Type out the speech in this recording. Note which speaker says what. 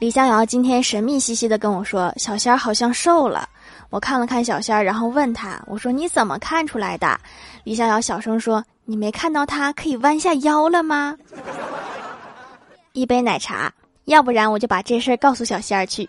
Speaker 1: 李逍遥今天神秘兮兮的跟我说：“小仙儿好像瘦了。”我看了看小仙儿，然后问他：“我说你怎么看出来的？”李逍遥小声说：“你没看到他可以弯下腰了吗？” 一杯奶茶，要不然我就把这事儿告诉小仙儿去。